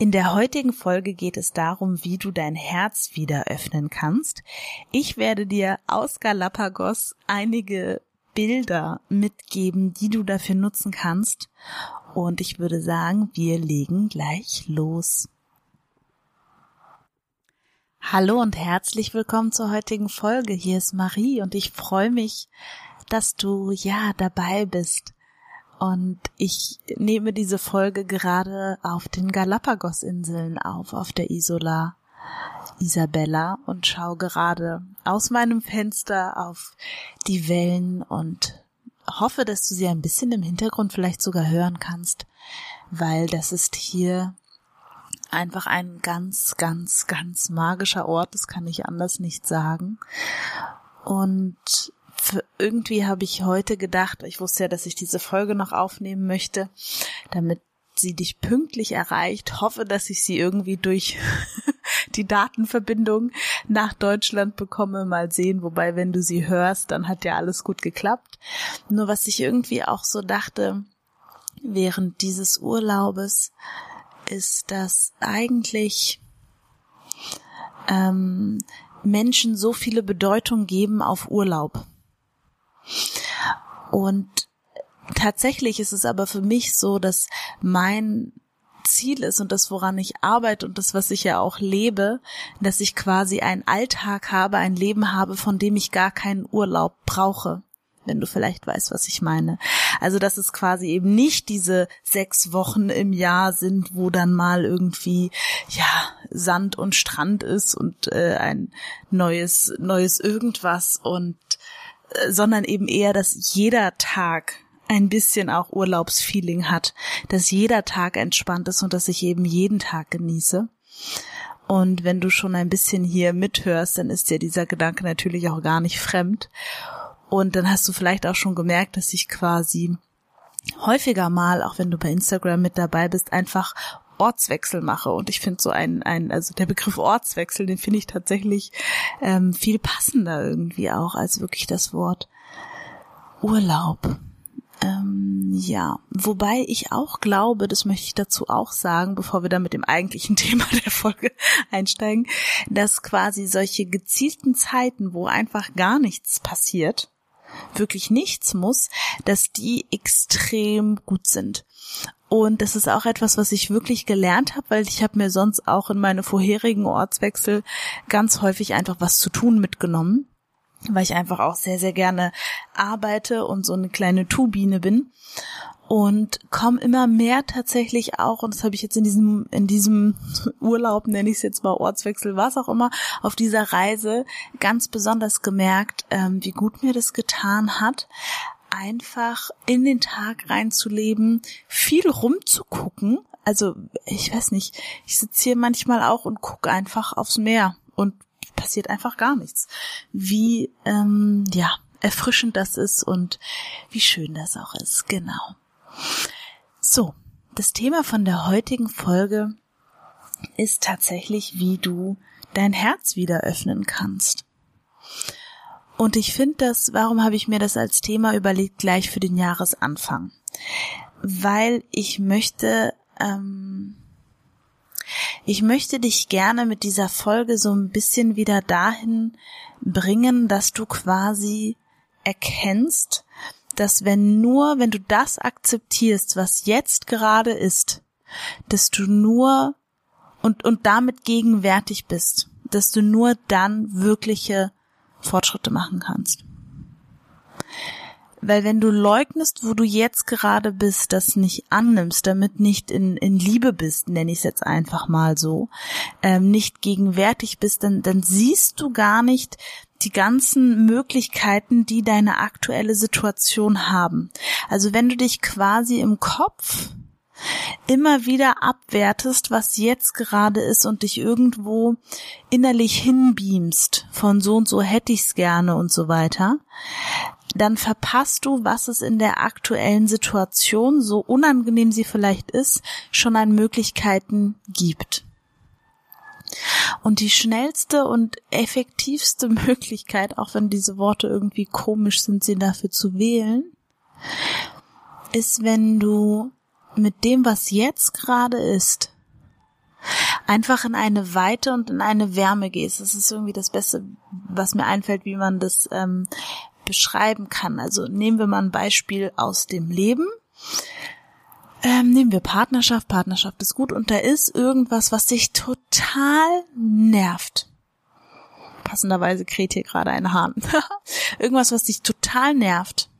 In der heutigen Folge geht es darum, wie du dein Herz wieder öffnen kannst. Ich werde dir aus Galapagos einige Bilder mitgeben, die du dafür nutzen kannst. Und ich würde sagen, wir legen gleich los. Hallo und herzlich willkommen zur heutigen Folge. Hier ist Marie und ich freue mich, dass du ja dabei bist. Und ich nehme diese Folge gerade auf den Galapagos-Inseln auf, auf der Isola Isabella und schaue gerade aus meinem Fenster auf die Wellen und hoffe, dass du sie ein bisschen im Hintergrund vielleicht sogar hören kannst, weil das ist hier einfach ein ganz, ganz, ganz magischer Ort, das kann ich anders nicht sagen. Und irgendwie habe ich heute gedacht, ich wusste ja, dass ich diese Folge noch aufnehmen möchte, damit sie dich pünktlich erreicht. Hoffe, dass ich sie irgendwie durch die Datenverbindung nach Deutschland bekomme. Mal sehen, wobei, wenn du sie hörst, dann hat ja alles gut geklappt. Nur was ich irgendwie auch so dachte, während dieses Urlaubes, ist, dass eigentlich ähm, Menschen so viele Bedeutung geben auf Urlaub. Und tatsächlich ist es aber für mich so, dass mein Ziel ist und das, woran ich arbeite und das, was ich ja auch lebe, dass ich quasi einen Alltag habe, ein Leben habe, von dem ich gar keinen Urlaub brauche wenn du vielleicht weißt, was ich meine. Also, dass es quasi eben nicht diese sechs Wochen im Jahr sind, wo dann mal irgendwie, ja, Sand und Strand ist und äh, ein neues, neues irgendwas und sondern eben eher, dass jeder Tag ein bisschen auch Urlaubsfeeling hat, dass jeder Tag entspannt ist und dass ich eben jeden Tag genieße. Und wenn du schon ein bisschen hier mithörst, dann ist dir dieser Gedanke natürlich auch gar nicht fremd. Und dann hast du vielleicht auch schon gemerkt, dass ich quasi häufiger mal, auch wenn du bei Instagram mit dabei bist, einfach Ortswechsel mache. Und ich finde so ein, ein, also der Begriff Ortswechsel, den finde ich tatsächlich ähm, viel passender irgendwie auch als wirklich das Wort Urlaub. Ähm, ja, wobei ich auch glaube, das möchte ich dazu auch sagen, bevor wir dann mit dem eigentlichen Thema der Folge einsteigen, dass quasi solche gezielten Zeiten, wo einfach gar nichts passiert, wirklich nichts muss, dass die extrem gut sind. Und das ist auch etwas, was ich wirklich gelernt habe, weil ich habe mir sonst auch in meine vorherigen Ortswechsel ganz häufig einfach was zu tun mitgenommen, weil ich einfach auch sehr, sehr gerne arbeite und so eine kleine Turbine bin. Und komme immer mehr tatsächlich auch, und das habe ich jetzt in diesem, in diesem Urlaub, nenne ich es jetzt mal Ortswechsel, was auch immer, auf dieser Reise ganz besonders gemerkt, ähm, wie gut mir das getan hat, einfach in den Tag reinzuleben, viel rumzugucken. Also, ich weiß nicht, ich sitze hier manchmal auch und gucke einfach aufs Meer und passiert einfach gar nichts. Wie, ähm, ja, erfrischend das ist und wie schön das auch ist, genau. So, das Thema von der heutigen Folge ist tatsächlich, wie du dein Herz wieder öffnen kannst. Und ich finde das, warum habe ich mir das als Thema überlegt, gleich für den Jahresanfang? Weil ich möchte, ähm, ich möchte dich gerne mit dieser Folge so ein bisschen wieder dahin bringen, dass du quasi erkennst, dass wenn nur, wenn du das akzeptierst, was jetzt gerade ist, dass du nur und, und damit gegenwärtig bist, dass du nur dann wirkliche Fortschritte machen kannst. Weil wenn du leugnest, wo du jetzt gerade bist, das nicht annimmst, damit nicht in, in Liebe bist, nenne ich es jetzt einfach mal so, ähm, nicht gegenwärtig bist, dann, dann siehst du gar nicht die ganzen Möglichkeiten, die deine aktuelle Situation haben. Also wenn du dich quasi im Kopf immer wieder abwertest, was jetzt gerade ist und dich irgendwo innerlich hinbeamst von so und so hätte ich's gerne und so weiter, dann verpasst du, was es in der aktuellen Situation, so unangenehm sie vielleicht ist, schon an Möglichkeiten gibt. Und die schnellste und effektivste Möglichkeit, auch wenn diese Worte irgendwie komisch sind, sie dafür zu wählen, ist, wenn du mit dem, was jetzt gerade ist, einfach in eine Weite und in eine Wärme gehst. Das ist irgendwie das Beste, was mir einfällt, wie man das ähm, beschreiben kann. Also nehmen wir mal ein Beispiel aus dem Leben. Ähm, nehmen wir Partnerschaft. Partnerschaft ist gut und da ist irgendwas, was dich total nervt. Passenderweise kräht hier gerade ein Hahn. irgendwas, was dich total nervt.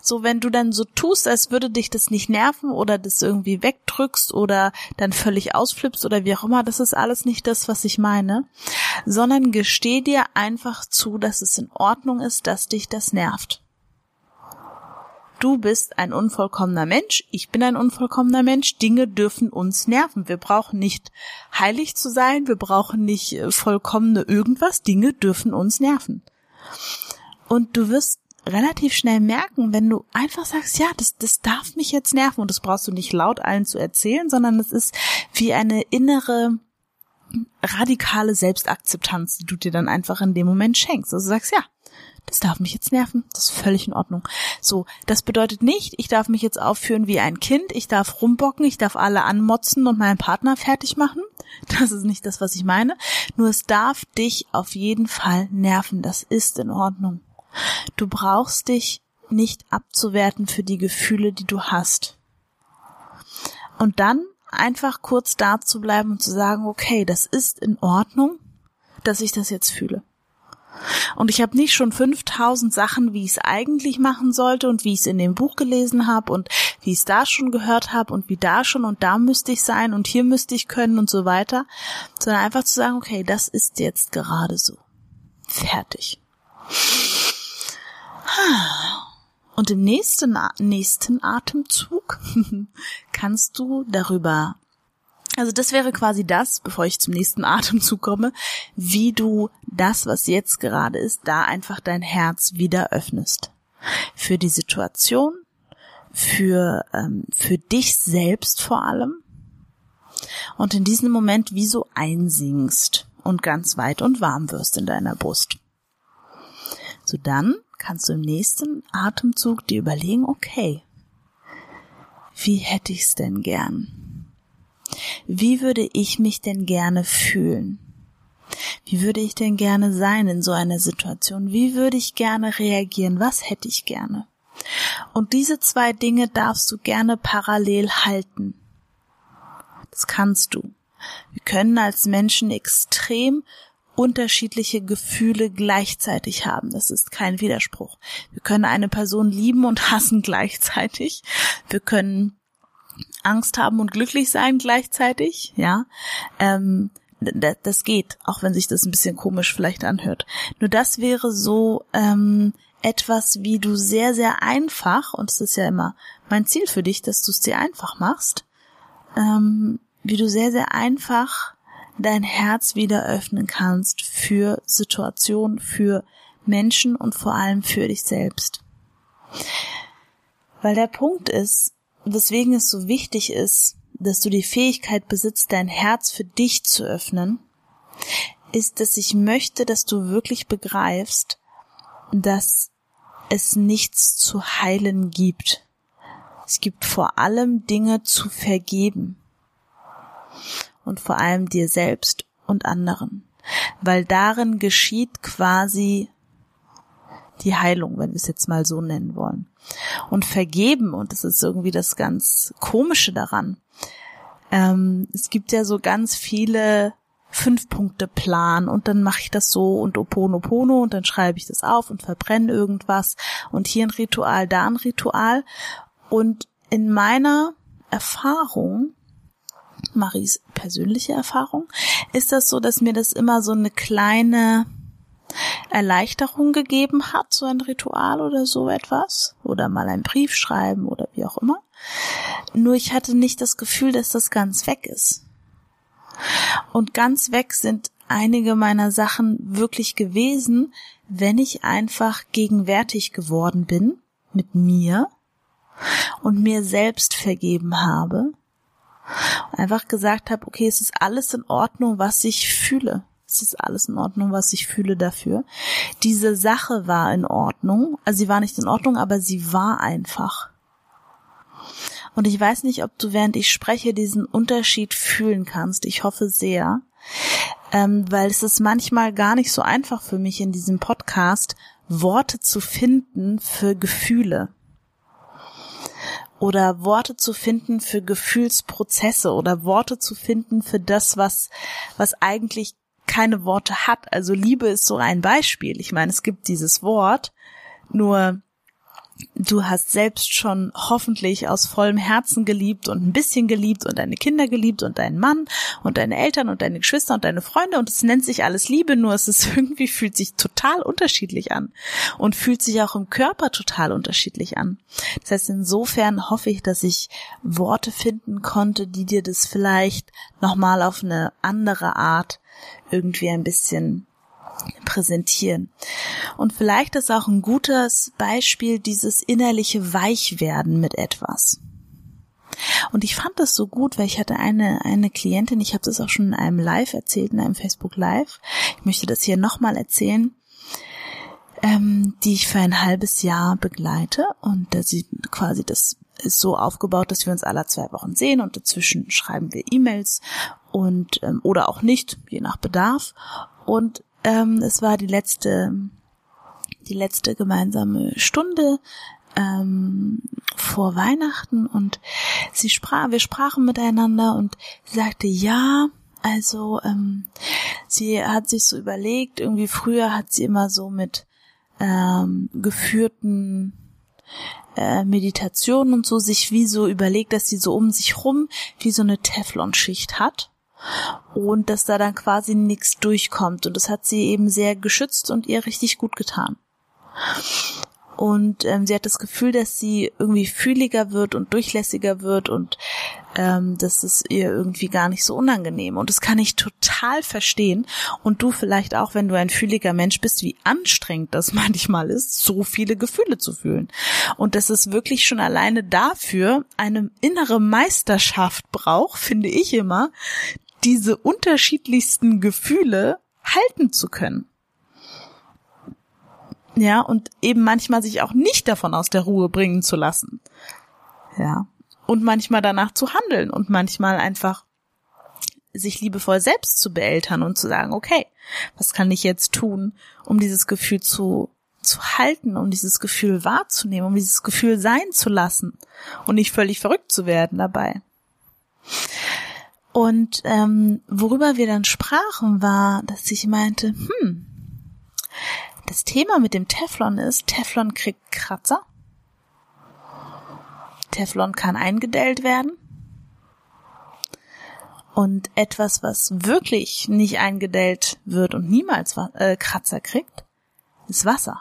So, wenn du dann so tust, als würde dich das nicht nerven oder das irgendwie wegdrückst oder dann völlig ausflippst oder wie auch immer, das ist alles nicht das, was ich meine, sondern gesteh dir einfach zu, dass es in Ordnung ist, dass dich das nervt. Du bist ein unvollkommener Mensch, ich bin ein unvollkommener Mensch, Dinge dürfen uns nerven. Wir brauchen nicht heilig zu sein, wir brauchen nicht äh, vollkommene irgendwas, Dinge dürfen uns nerven. Und du wirst relativ schnell merken, wenn du einfach sagst, ja, das, das darf mich jetzt nerven und das brauchst du nicht laut allen zu erzählen, sondern es ist wie eine innere radikale Selbstakzeptanz, die du dir dann einfach in dem Moment schenkst. Also sagst, ja, das darf mich jetzt nerven, das ist völlig in Ordnung. So, das bedeutet nicht, ich darf mich jetzt aufführen wie ein Kind, ich darf rumbocken, ich darf alle anmotzen und meinen Partner fertig machen. Das ist nicht das, was ich meine. Nur es darf dich auf jeden Fall nerven, das ist in Ordnung. Du brauchst dich nicht abzuwerten für die Gefühle, die du hast. Und dann einfach kurz da zu bleiben und zu sagen, okay, das ist in Ordnung, dass ich das jetzt fühle. Und ich habe nicht schon 5000 Sachen, wie ich es eigentlich machen sollte und wie ich es in dem Buch gelesen habe und wie ich es da schon gehört habe und wie da schon und da müsste ich sein und hier müsste ich können und so weiter, sondern einfach zu sagen, okay, das ist jetzt gerade so. Fertig. Und im nächsten, nächsten Atemzug kannst du darüber, also das wäre quasi das, bevor ich zum nächsten Atemzug komme, wie du das, was jetzt gerade ist, da einfach dein Herz wieder öffnest. Für die Situation, für, ähm, für dich selbst vor allem. Und in diesem Moment wie so einsingst und ganz weit und warm wirst in deiner Brust. So dann kannst du im nächsten Atemzug dir überlegen, okay, wie hätte ich's denn gern? Wie würde ich mich denn gerne fühlen? Wie würde ich denn gerne sein in so einer Situation? Wie würde ich gerne reagieren? Was hätte ich gerne? Und diese zwei Dinge darfst du gerne parallel halten. Das kannst du. Wir können als Menschen extrem unterschiedliche Gefühle gleichzeitig haben. Das ist kein Widerspruch. Wir können eine Person lieben und hassen gleichzeitig. Wir können Angst haben und glücklich sein gleichzeitig, ja. Ähm, das geht, auch wenn sich das ein bisschen komisch vielleicht anhört. Nur das wäre so ähm, etwas, wie du sehr, sehr einfach, und es ist ja immer mein Ziel für dich, dass du es dir einfach machst, ähm, wie du sehr, sehr einfach dein Herz wieder öffnen kannst für Situationen, für Menschen und vor allem für dich selbst. Weil der Punkt ist, weswegen es so wichtig ist, dass du die Fähigkeit besitzt, dein Herz für dich zu öffnen, ist, dass ich möchte, dass du wirklich begreifst, dass es nichts zu heilen gibt. Es gibt vor allem Dinge zu vergeben und vor allem dir selbst und anderen. Weil darin geschieht quasi die Heilung, wenn wir es jetzt mal so nennen wollen. Und vergeben, und das ist irgendwie das ganz Komische daran. Ähm, es gibt ja so ganz viele Fünf-Punkte-Plan und dann mache ich das so und Oponopono und dann schreibe ich das auf und verbrenne irgendwas und hier ein Ritual, da ein Ritual. Und in meiner Erfahrung Maries persönliche Erfahrung, ist das so, dass mir das immer so eine kleine Erleichterung gegeben hat, so ein Ritual oder so etwas, oder mal einen Brief schreiben oder wie auch immer. Nur ich hatte nicht das Gefühl, dass das ganz weg ist. Und ganz weg sind einige meiner Sachen wirklich gewesen, wenn ich einfach gegenwärtig geworden bin mit mir und mir selbst vergeben habe. Einfach gesagt habe, okay, es ist alles in Ordnung, was ich fühle. Es ist alles in Ordnung, was ich fühle dafür. Diese Sache war in Ordnung. Also sie war nicht in Ordnung, aber sie war einfach. Und ich weiß nicht, ob du während ich spreche diesen Unterschied fühlen kannst. Ich hoffe sehr. Ähm, weil es ist manchmal gar nicht so einfach für mich in diesem Podcast, Worte zu finden für Gefühle oder Worte zu finden für Gefühlsprozesse oder Worte zu finden für das, was, was eigentlich keine Worte hat. Also Liebe ist so ein Beispiel. Ich meine, es gibt dieses Wort, nur du hast selbst schon hoffentlich aus vollem Herzen geliebt und ein bisschen geliebt und deine Kinder geliebt und deinen Mann und deine Eltern und deine Geschwister und deine Freunde und es nennt sich alles Liebe, nur es ist irgendwie fühlt sich total unterschiedlich an und fühlt sich auch im Körper total unterschiedlich an. Das heißt, insofern hoffe ich, dass ich Worte finden konnte, die dir das vielleicht nochmal auf eine andere Art irgendwie ein bisschen präsentieren. Und vielleicht ist auch ein gutes Beispiel dieses innerliche Weichwerden mit etwas. Und ich fand das so gut, weil ich hatte eine, eine Klientin, ich habe das auch schon in einem Live erzählt, in einem Facebook Live. Ich möchte das hier nochmal erzählen, ähm, die ich für ein halbes Jahr begleite. Und da sie quasi das ist so aufgebaut, dass wir uns alle zwei Wochen sehen und dazwischen schreiben wir E-Mails und ähm, oder auch nicht, je nach Bedarf. Und ähm, es war die letzte, die letzte gemeinsame Stunde ähm, vor Weihnachten und sie sprach, wir sprachen miteinander und sie sagte, ja, also ähm, sie hat sich so überlegt, irgendwie früher hat sie immer so mit ähm, geführten äh, Meditationen und so sich wie so überlegt, dass sie so um sich rum wie so eine Teflonschicht hat und dass da dann quasi nichts durchkommt. Und das hat sie eben sehr geschützt und ihr richtig gut getan. Und ähm, sie hat das Gefühl, dass sie irgendwie fühliger wird und durchlässiger wird und ähm, das ist ihr irgendwie gar nicht so unangenehm. Und das kann ich total verstehen. Und du vielleicht auch, wenn du ein fühliger Mensch bist, wie anstrengend das manchmal ist, so viele Gefühle zu fühlen. Und dass es wirklich schon alleine dafür eine innere Meisterschaft braucht, finde ich immer, diese unterschiedlichsten Gefühle halten zu können. Ja, und eben manchmal sich auch nicht davon aus der Ruhe bringen zu lassen. Ja. Und manchmal danach zu handeln und manchmal einfach sich liebevoll selbst zu beeltern und zu sagen, okay, was kann ich jetzt tun, um dieses Gefühl zu, zu halten, um dieses Gefühl wahrzunehmen, um dieses Gefühl sein zu lassen und nicht völlig verrückt zu werden dabei. Und ähm, worüber wir dann sprachen, war, dass ich meinte, hm, das Thema mit dem Teflon ist, Teflon kriegt Kratzer. Teflon kann eingedellt werden. Und etwas, was wirklich nicht eingedellt wird und niemals äh, Kratzer kriegt, ist Wasser.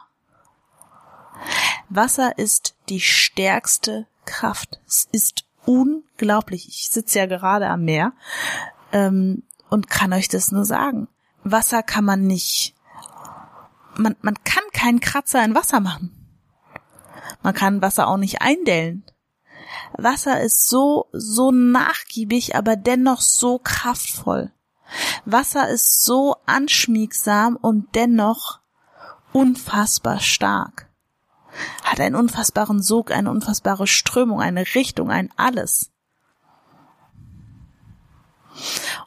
Wasser ist die stärkste Kraft. Es ist unglaublich. Ich sitze ja gerade am Meer ähm, und kann euch das nur sagen. Wasser kann man nicht. Man, man kann keinen Kratzer in Wasser machen. Man kann Wasser auch nicht eindellen. Wasser ist so, so nachgiebig, aber dennoch so kraftvoll. Wasser ist so anschmiegsam und dennoch unfassbar stark hat einen unfassbaren Sog, eine unfassbare Strömung, eine Richtung, ein alles.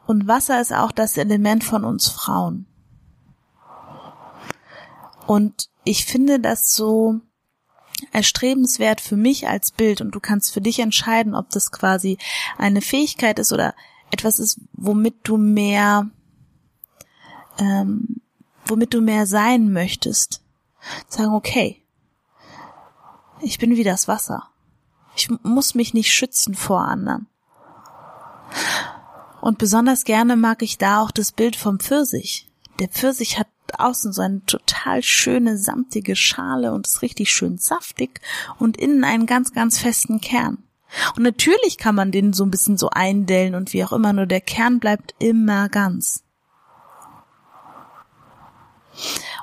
Und Wasser ist auch das Element von uns Frauen. Und ich finde das so erstrebenswert für mich als Bild und du kannst für dich entscheiden, ob das quasi eine Fähigkeit ist oder etwas ist, womit du mehr, ähm, womit du mehr sein möchtest. Sagen, okay, ich bin wie das Wasser. Ich muss mich nicht schützen vor anderen. Und besonders gerne mag ich da auch das Bild vom Pfirsich. Der Pfirsich hat außen so eine total schöne samtige Schale und ist richtig schön saftig und innen einen ganz, ganz festen Kern. Und natürlich kann man den so ein bisschen so eindellen und wie auch immer, nur der Kern bleibt immer ganz.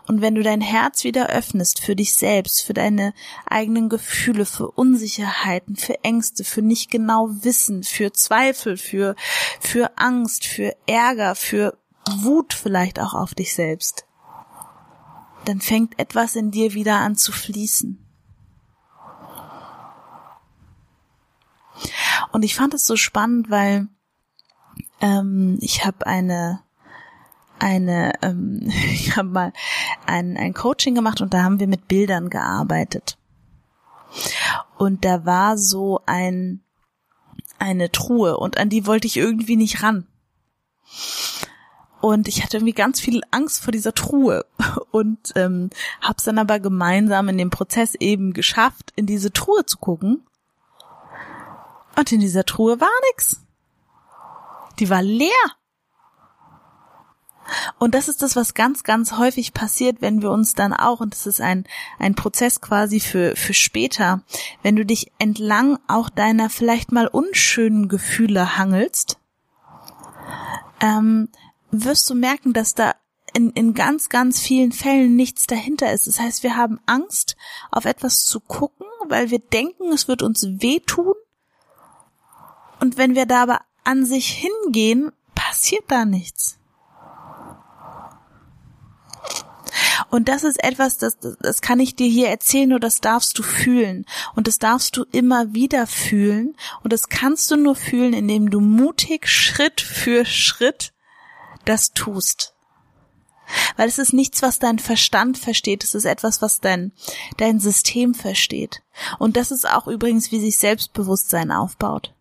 Und wenn du dein Herz wieder öffnest für dich selbst, für deine eigenen Gefühle, für Unsicherheiten, für Ängste, für nicht genau Wissen, für Zweifel, für, für Angst, für Ärger, für Wut vielleicht auch auf dich selbst, dann fängt etwas in dir wieder an zu fließen. Und ich fand es so spannend, weil ähm, ich habe eine eine ähm, ich habe mal ein, ein Coaching gemacht und da haben wir mit Bildern gearbeitet. Und da war so ein eine Truhe und an die wollte ich irgendwie nicht ran. Und ich hatte irgendwie ganz viel Angst vor dieser Truhe und ähm, habe es dann aber gemeinsam in dem Prozess eben geschafft, in diese Truhe zu gucken und in dieser Truhe war nix. Die war leer. Und das ist das, was ganz, ganz häufig passiert, wenn wir uns dann auch, und das ist ein, ein Prozess quasi für, für später, wenn du dich entlang auch deiner vielleicht mal unschönen Gefühle hangelst, ähm, wirst du merken, dass da in, in ganz, ganz vielen Fällen nichts dahinter ist. Das heißt, wir haben Angst, auf etwas zu gucken, weil wir denken, es wird uns wehtun und wenn wir da aber an sich hingehen, passiert da nichts. Und das ist etwas, das, das kann ich dir hier erzählen, nur das darfst du fühlen. Und das darfst du immer wieder fühlen. Und das kannst du nur fühlen, indem du mutig Schritt für Schritt das tust. Weil es ist nichts, was dein Verstand versteht, es ist etwas, was dein, dein System versteht. Und das ist auch übrigens, wie sich Selbstbewusstsein aufbaut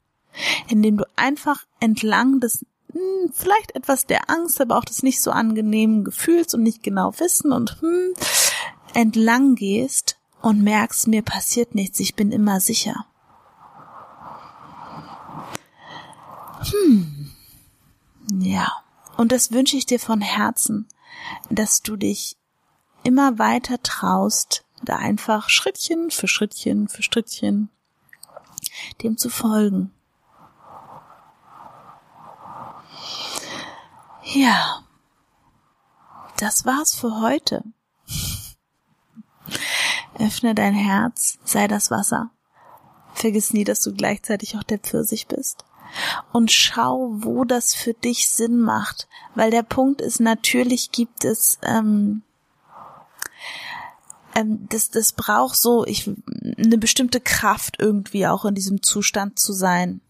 indem du einfach entlang des hm, vielleicht etwas der Angst, aber auch des nicht so angenehmen Gefühls und nicht genau wissen und hm, entlang gehst und merkst, mir passiert nichts, ich bin immer sicher. Hm. Ja. Und das wünsche ich dir von Herzen, dass du dich immer weiter traust, da einfach Schrittchen für Schrittchen für Schrittchen dem zu folgen. Ja, das war's für heute. Öffne dein Herz, sei das Wasser. Vergiss nie, dass du gleichzeitig auch der Pfirsich bist. Und schau, wo das für dich Sinn macht. Weil der Punkt ist, natürlich gibt es, ähm, ähm, das, das braucht so, ich, eine bestimmte Kraft irgendwie auch in diesem Zustand zu sein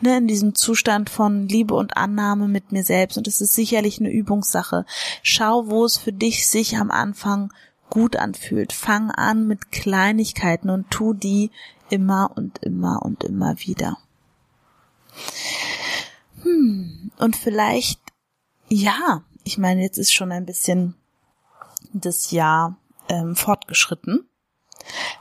ne, in diesem Zustand von Liebe und Annahme mit mir selbst. Und es ist sicherlich eine Übungssache. Schau, wo es für dich sich am Anfang gut anfühlt. Fang an mit Kleinigkeiten und tu die immer und immer und immer wieder. Hm, und vielleicht, ja, ich meine, jetzt ist schon ein bisschen das Jahr ähm, fortgeschritten.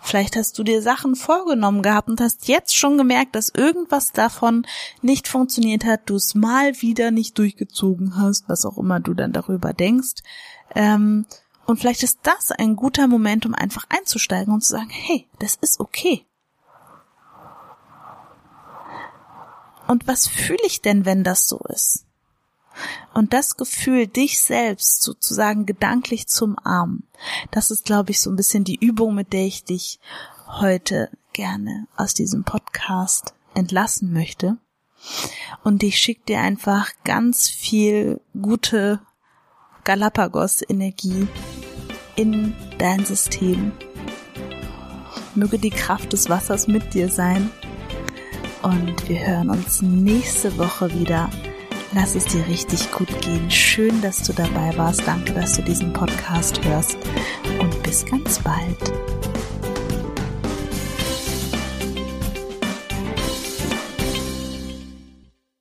Vielleicht hast du dir Sachen vorgenommen gehabt und hast jetzt schon gemerkt, dass irgendwas davon nicht funktioniert hat, du es mal wieder nicht durchgezogen hast, was auch immer du dann darüber denkst. Ähm, und vielleicht ist das ein guter Moment, um einfach einzusteigen und zu sagen, hey, das ist okay. Und was fühle ich denn, wenn das so ist? Und das Gefühl, dich selbst sozusagen gedanklich zum Armen, das ist, glaube ich, so ein bisschen die Übung, mit der ich dich heute gerne aus diesem Podcast entlassen möchte. Und ich schicke dir einfach ganz viel gute Galapagos-Energie in dein System. Möge die Kraft des Wassers mit dir sein. Und wir hören uns nächste Woche wieder Lass es dir richtig gut gehen. Schön, dass du dabei warst. Danke, dass du diesen Podcast hörst. Und bis ganz bald.